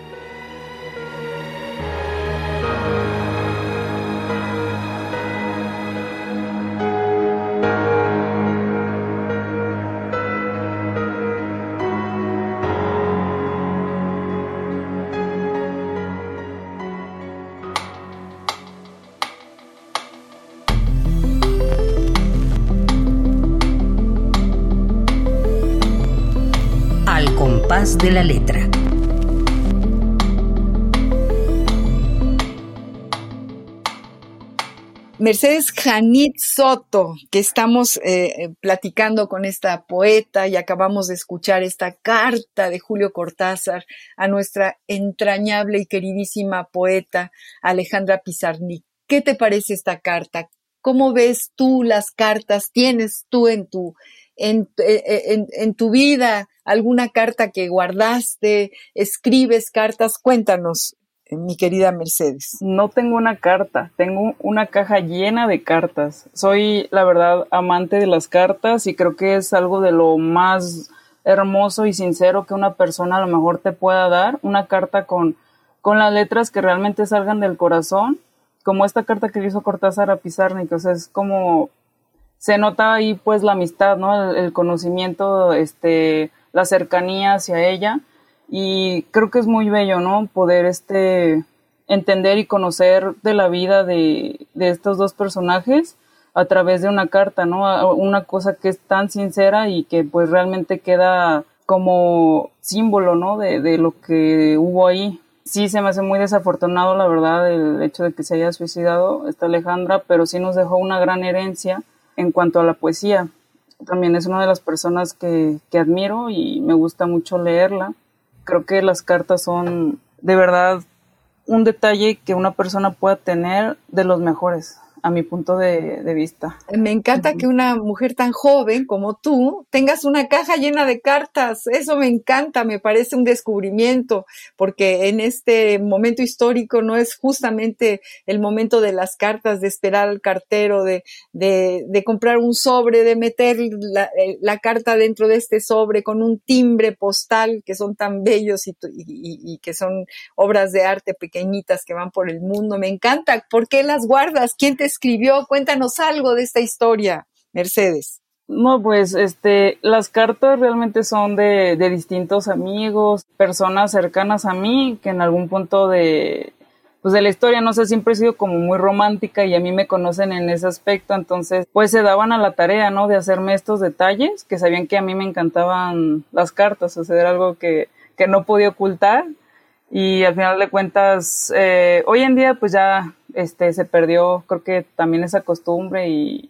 De la letra.
Mercedes Janit Soto, que estamos eh, eh, platicando con esta poeta y acabamos de escuchar esta carta de Julio Cortázar a nuestra entrañable y queridísima poeta Alejandra Pizarnik. ¿Qué te parece esta carta? ¿Cómo ves tú las cartas? ¿Tienes tú en tu, en, en, en tu vida alguna carta que guardaste, escribes cartas, cuéntanos, eh, mi querida Mercedes.
No tengo una carta, tengo una caja llena de cartas. Soy, la verdad, amante de las cartas y creo que es algo de lo más hermoso y sincero que una persona a lo mejor te pueda dar, una carta con, con las letras que realmente salgan del corazón, como esta carta que hizo Cortázar a Pizarnik, o es como se nota ahí pues la amistad, ¿no? El conocimiento, este, la cercanía hacia ella y creo que es muy bello, ¿no? Poder este entender y conocer de la vida de, estos dos personajes a través de una carta, ¿no? Una cosa que es tan sincera y que pues realmente queda como símbolo, ¿no? De, de lo que hubo ahí. Sí, se me hace muy desafortunado, la verdad, el hecho de que se haya suicidado esta Alejandra, pero sí nos dejó una gran herencia en cuanto a la poesía también es una de las personas que, que admiro y me gusta mucho leerla. Creo que las cartas son de verdad un detalle que una persona pueda tener de los mejores a mi punto de, vista.
Me encanta que una mujer tan joven como tú tengas una caja llena de cartas. Eso me encanta, me parece un descubrimiento, porque en este momento histórico no es justamente el momento de las cartas, de esperar al cartero, de, de, comprar un sobre, de meter la, eh, la, carta dentro de este sobre con un timbre postal que son tan bellos y, y que son obras de arte pequeñitas que van por el mundo. Me encanta. ¿Por qué las guardas? ¿Quién te escribió? Cuéntanos algo de esta historia, Mercedes.
No, pues este, las cartas realmente son de, de distintos amigos, personas cercanas a mí que en algún punto de, pues de la historia, no sé, siempre he sido como muy romántica y a mí me conocen en ese aspecto, entonces pues se daban a la tarea, ¿no? De hacerme estos detalles, que sabían que a mí me encantaban las cartas, o sea, era algo que, que no podía ocultar y al final de cuentas, eh, hoy en día pues ya este, se perdió creo que también esa costumbre y,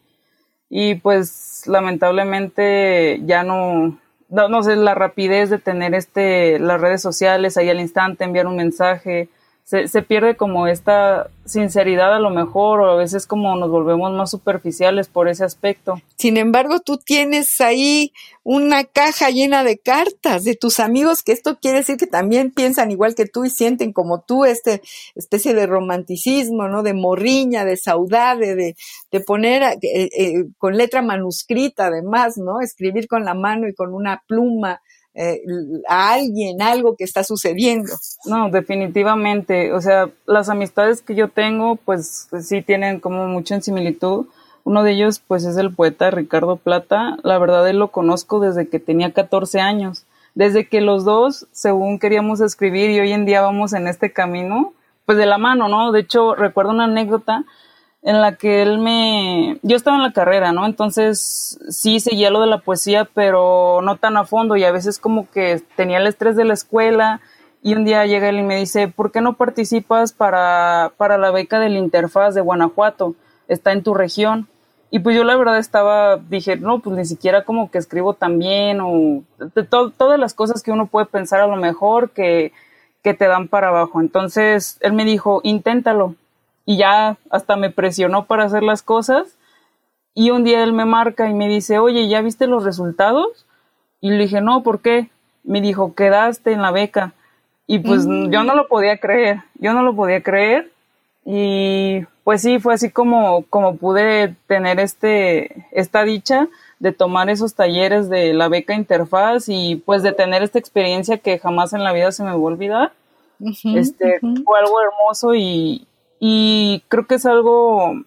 y pues lamentablemente ya no, no, no, sé, la rapidez de tener este, las redes sociales ahí al instante, enviar un mensaje, se, se, pierde como esta sinceridad a lo mejor o a veces como nos volvemos más superficiales por ese aspecto.
Sin embargo, tú tienes ahí una caja llena de cartas de tus amigos, que esto quiere decir que también piensan igual que tú y sienten como tú este especie de romanticismo, ¿no? De morriña, de saudade, de, de poner eh, eh, con letra manuscrita además, ¿no? Escribir con la mano y con una pluma eh, a alguien, algo que está sucediendo.
No, definitivamente. O sea, las amistades que yo tengo, pues sí tienen como mucha similitud. Uno de ellos, pues es el poeta Ricardo Plata. La verdad, él lo conozco desde que tenía 14 años. Desde que los dos, según queríamos escribir y hoy en día vamos en este camino, pues de la mano, ¿no? De hecho, recuerdo una anécdota en la que él me... Yo estaba en la carrera, ¿no? Entonces sí seguía lo de la poesía, pero no tan a fondo y a veces como que tenía el estrés de la escuela y un día llega él y me dice, ¿por qué no participas para, para la beca del Interfaz de Guanajuato? Está en tu región. Y pues yo la verdad estaba, dije, no, pues ni siquiera como que escribo tan bien o de todas las cosas que uno puede pensar a lo mejor que, que te dan para abajo. Entonces él me dijo, inténtalo. Y ya hasta me presionó para hacer las cosas. Y un día él me marca y me dice, oye, ¿ya viste los resultados? Y le dije, no, ¿por qué? Me dijo, quedaste en la beca. Y pues mm. yo no lo podía creer, yo no lo podía creer. Y pues sí, fue así como, como pude tener este, esta dicha de tomar esos talleres de la beca interfaz y pues de tener esta experiencia que jamás en la vida se me va a olvidar. este fue algo hermoso y, y creo que es algo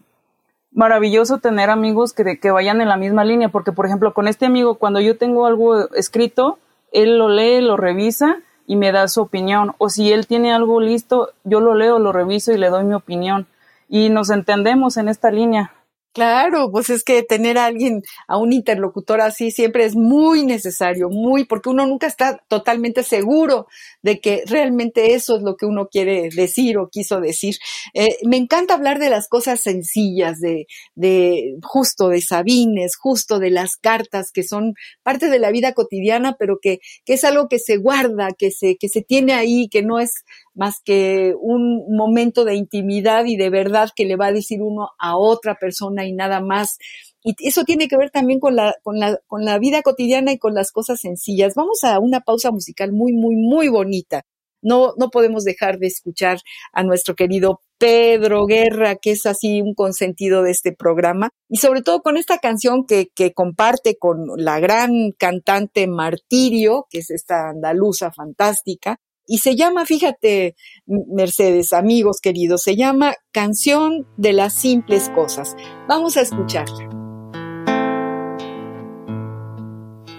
maravilloso tener amigos que, que vayan en la misma línea, porque por ejemplo con este amigo cuando yo tengo algo escrito, él lo lee, lo revisa y me da su opinión. O si él tiene algo listo, yo lo leo, lo reviso y le doy mi opinión. Y nos entendemos en esta línea.
Claro, pues es que tener a alguien, a un interlocutor así siempre es muy necesario, muy, porque uno nunca está totalmente seguro de que realmente eso es lo que uno quiere decir o quiso decir. Eh, me encanta hablar de las cosas sencillas, de, de justo de Sabines, justo de las cartas que son parte de la vida cotidiana, pero que, que es algo que se guarda, que se, que se tiene ahí, que no es más que un momento de intimidad y de verdad que le va a decir uno a otra persona y nada más. Y eso tiene que ver también con la, con la, con la vida cotidiana y con las cosas sencillas. Vamos a una pausa musical muy, muy, muy bonita. No, no podemos dejar de escuchar a nuestro querido Pedro Guerra, que es así un consentido de este programa, y sobre todo con esta canción que, que comparte con la gran cantante Martirio, que es esta andaluza fantástica, y se llama, fíjate, Mercedes, amigos queridos, se llama Canción de las Simples Cosas. Vamos a escucharla.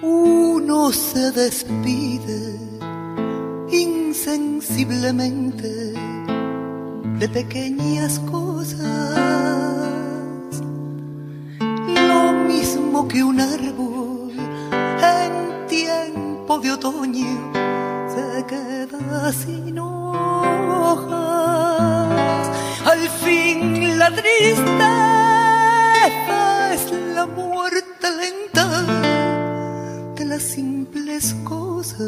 Uno se despide insensiblemente de pequeñas cosas, lo mismo que un árbol en tiempo de otoño se queda sin hojas. Al fin la tristeza es la muerte lenta de las simples cosas.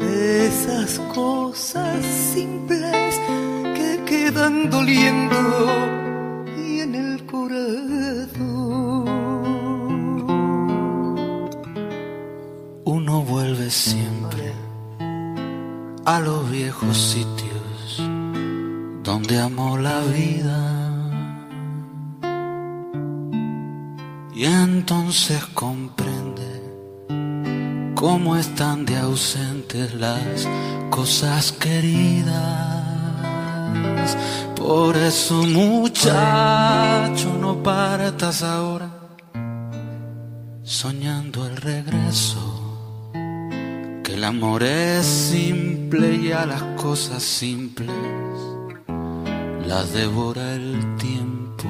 Esas cosas simples que quedan doliendo y en el corazón. Siempre a los viejos sitios donde amó la vida. Y entonces comprende cómo están de ausentes las cosas queridas. Por eso muchacho no partas ahora soñando el regreso el amor es simple y a las cosas simples las devora el tiempo.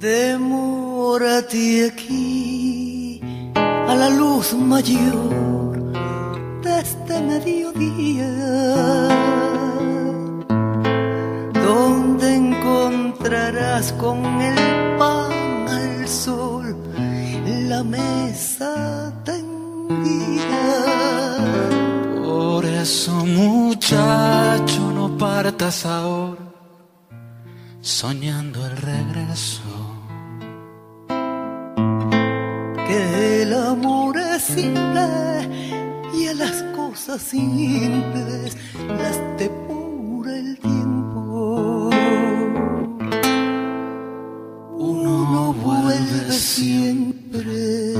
Demórate aquí a la luz mayor de este mediodía, donde encontrarás con el pan al sol la mesa por eso muchacho no partas ahora soñando el regreso. Que el amor es simple y a las cosas simples las depura el tiempo. Uno no vuelve siempre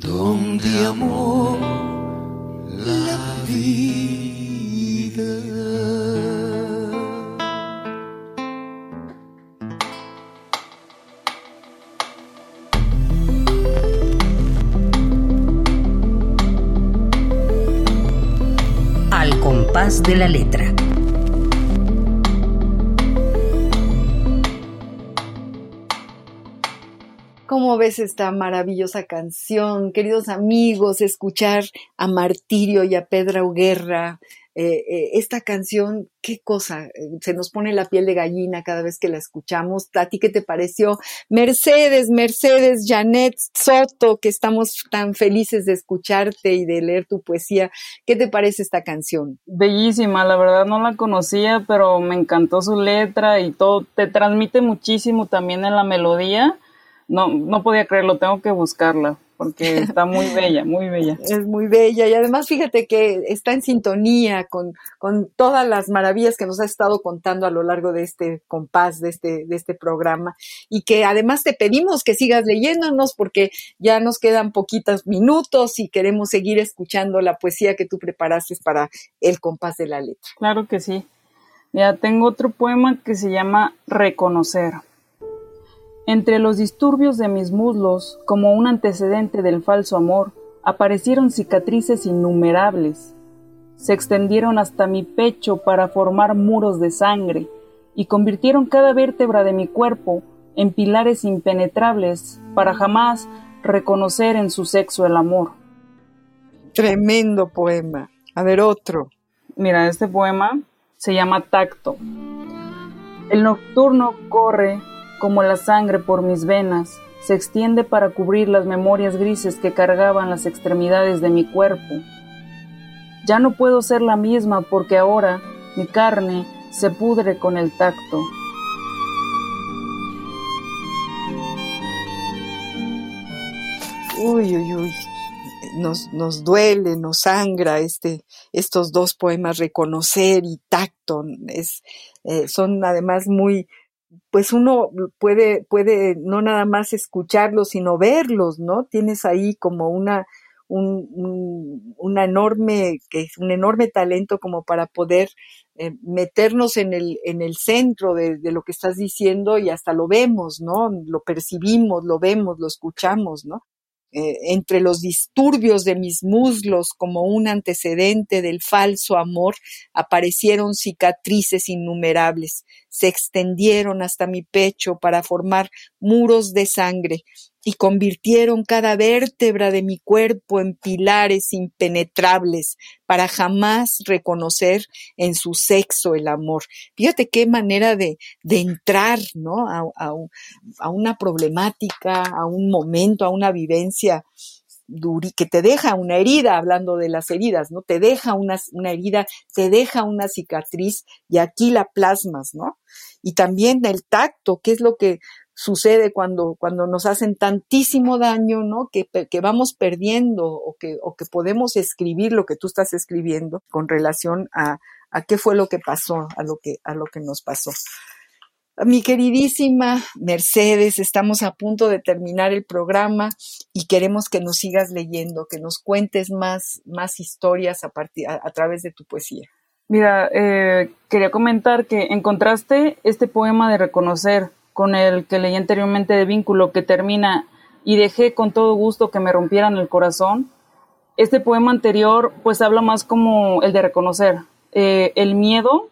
donde amó la vida.
Al compás de la letra.
¿Cómo ves esta maravillosa canción? Queridos amigos, escuchar a Martirio y a Pedra Guerra, eh, eh, esta canción, qué cosa, eh, se nos pone la piel de gallina cada vez que la escuchamos. ¿A ti qué te pareció? Mercedes, Mercedes, Janet Soto, que estamos tan felices de escucharte y de leer tu poesía. ¿Qué te parece esta canción?
Bellísima, la verdad no la conocía, pero me encantó su letra y todo. Te transmite muchísimo también en la melodía. No, no podía creerlo, tengo que buscarla porque (laughs) está muy bella, muy bella.
Es muy bella y además fíjate que está en sintonía con, con todas las maravillas que nos ha estado contando a lo largo de este compás, de este, de este programa y que además te pedimos que sigas leyéndonos porque ya nos quedan poquitos minutos y queremos seguir escuchando la poesía que tú preparaste para el compás de la letra.
Claro que sí. Ya tengo otro poema que se llama Reconocer. Entre los disturbios de mis muslos, como un antecedente del falso amor, aparecieron cicatrices innumerables. Se extendieron hasta mi pecho para formar muros de sangre y convirtieron cada vértebra de mi cuerpo en pilares impenetrables para jamás reconocer en su sexo el amor.
Tremendo poema. A ver otro.
Mira, este poema se llama Tacto. El nocturno corre como la sangre por mis venas, se extiende para cubrir las memorias grises que cargaban las extremidades de mi cuerpo. Ya no puedo ser la misma porque ahora mi carne se pudre con el tacto.
Uy, uy, uy. Nos, nos duele, nos sangra este, estos dos poemas, Reconocer y Tacto. Es, eh, son además muy, pues uno puede, puede no nada más escucharlos, sino verlos, ¿no? Tienes ahí como una, un, una enorme, que es un enorme talento como para poder eh, meternos en el, en el centro de, de, lo que estás diciendo y hasta lo vemos, ¿no? Lo percibimos, lo vemos, lo escuchamos, ¿no? Eh, entre los disturbios de mis muslos como un antecedente del falso amor, aparecieron cicatrices innumerables, se extendieron hasta mi pecho para formar muros de sangre y convirtieron cada vértebra de mi cuerpo en pilares impenetrables para jamás reconocer en su sexo el amor. Fíjate qué manera de, entrar ¿no? A, una problemática, a un momento, a una vivencia que te deja una herida, hablando de las heridas, ¿no? Te deja una, una herida, te deja una cicatriz y aquí la plasmas, ¿no? Y también el tacto, que es lo que sucede cuando, cuando nos hacen tantísimo daño, ¿no? Que, que vamos perdiendo o que, o que podemos escribir lo que tú estás escribiendo con relación a, a qué fue lo que pasó, a lo que, a lo que nos pasó. Mi queridísima Mercedes, estamos a punto de terminar el programa y queremos que nos sigas leyendo, que nos cuentes más, más historias a, a través de tu poesía.
Mira, eh, quería comentar que encontraste este poema de reconocer con el que leí anteriormente de vínculo que termina y dejé con todo gusto que me rompieran el corazón. Este poema anterior pues habla más como el de reconocer eh, el miedo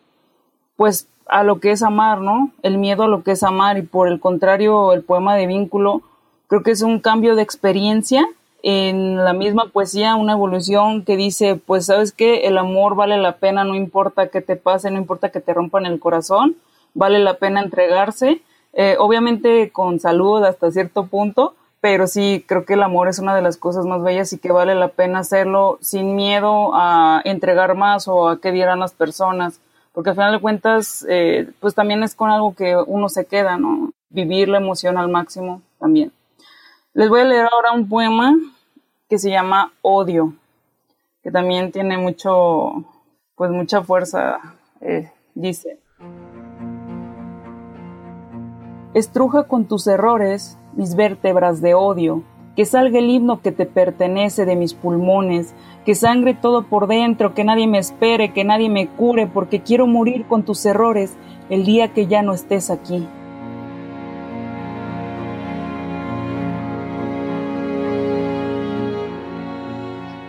pues a lo que es amar, ¿no? El miedo a lo que es amar y por el contrario el poema de vínculo creo que es un cambio de experiencia en la misma poesía, una evolución que dice pues sabes que el amor vale la pena, no importa que te pase, no importa que te rompan el corazón, vale la pena entregarse eh, obviamente con salud hasta cierto punto, pero sí creo que el amor es una de las cosas más bellas y que vale la pena hacerlo sin miedo a entregar más o a que dieran las personas, porque al final de cuentas, eh, pues también es con algo que uno se queda, ¿no? Vivir la emoción al máximo también. Les voy a leer ahora un poema que se llama Odio, que también tiene mucho, pues mucha fuerza, eh, dice. Estruja con tus errores mis vértebras de odio, que salga el himno que te pertenece de mis pulmones, que sangre todo por dentro, que nadie me espere, que nadie me cure, porque quiero morir con tus errores el día que ya no estés aquí.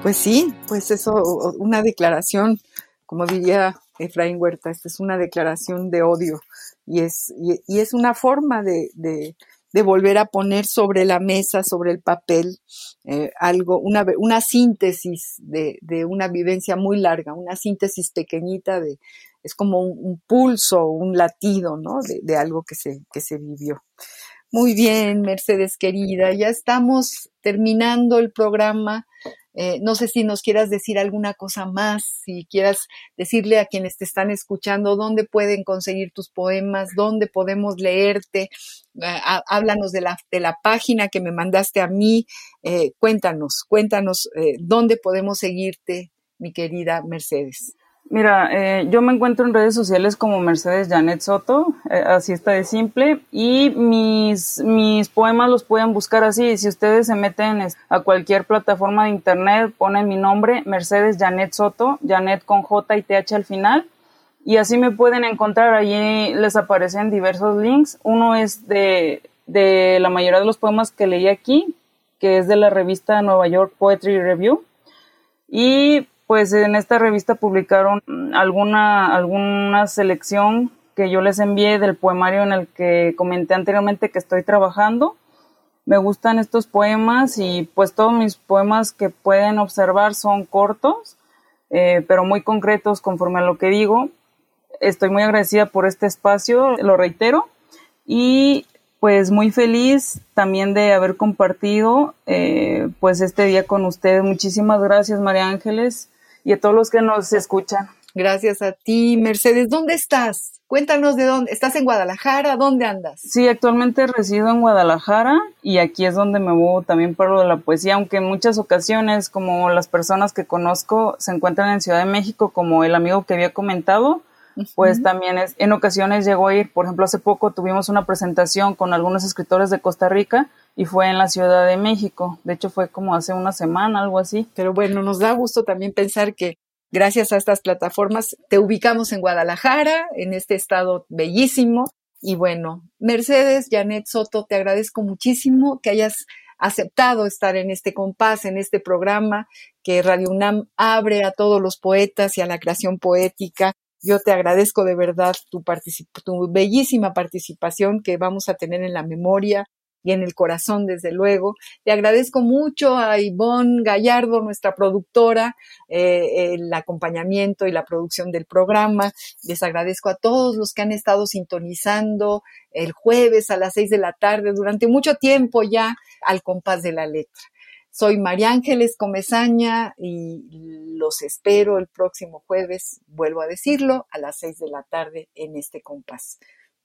Pues sí, pues eso, una declaración, como diría Efraín Huerta, esta es una declaración de odio y es, y, y es una forma de, de, volver a poner sobre la mesa, sobre el papel, eh, algo, una, una síntesis de, de, una vivencia muy larga, una síntesis pequeñita de, es como un, pulso, un latido, ¿no? De, de, algo que se, que se vivió. Muy bien, Mercedes querida, ya estamos terminando el programa. Eh, no sé si nos quieras decir alguna cosa más, si quieras decirle a quienes te están escuchando dónde pueden conseguir tus poemas, dónde podemos leerte. Eh, háblanos de la, de la página que me mandaste a mí. Eh, cuéntanos, cuéntanos dónde podemos seguirte, mi querida Mercedes.
Mira, eh, yo me encuentro en redes sociales como Mercedes Janet Soto, eh, así está de simple, y mis, mis poemas los pueden buscar así. Si ustedes se meten a cualquier plataforma de internet, ponen mi nombre, Mercedes Janet Soto, Janet con J y TH al final, y así me pueden encontrar. Allí les aparecen diversos links. Uno es de, de la mayoría de los poemas que leí aquí, que es de la revista Nueva York Poetry Review. Y pues en esta revista publicaron alguna, alguna selección que yo les envié del poemario en el que comenté anteriormente que estoy trabajando. Me gustan estos poemas y pues todos mis poemas que pueden observar son cortos, eh, pero muy concretos conforme a lo que digo. Estoy muy agradecida por este espacio, lo reitero, y pues muy feliz también de haber compartido eh, pues este día con ustedes. Muchísimas gracias María Ángeles y a todos los que nos escuchan.
Gracias a ti, Mercedes. ¿Dónde estás? Cuéntanos de dónde. ¿Estás en Guadalajara? ¿Dónde andas?
Sí, actualmente resido en Guadalajara y aquí es donde me voy también para lo de la poesía, aunque en muchas ocasiones, como las personas que conozco se encuentran en Ciudad de México, como el amigo que había comentado, pues también es, en ocasiones llego a ir, por ejemplo, hace poco tuvimos una presentación con algunos escritores de Costa Rica y fue en la Ciudad de México. De hecho, fue como hace una semana, algo así.
Pero bueno, nos da gusto también pensar que gracias a estas plataformas te ubicamos en Guadalajara, en este estado bellísimo. Y bueno, Mercedes, Janet Soto, te agradezco muchísimo que hayas aceptado estar en este compás, en este programa que Radio UNAM abre a todos los poetas y a la creación poética. Yo te agradezco de verdad tu, tu bellísima participación que vamos a tener en la memoria y en el corazón, desde luego. Le agradezco mucho a Ivonne Gallardo, nuestra productora, eh, el acompañamiento y la producción del programa. Les agradezco a todos los que han estado sintonizando el jueves a las seis de la tarde durante mucho tiempo ya al compás de la letra. Soy María Ángeles Comezaña y los espero el próximo jueves, vuelvo a decirlo, a las seis de la tarde en este compás.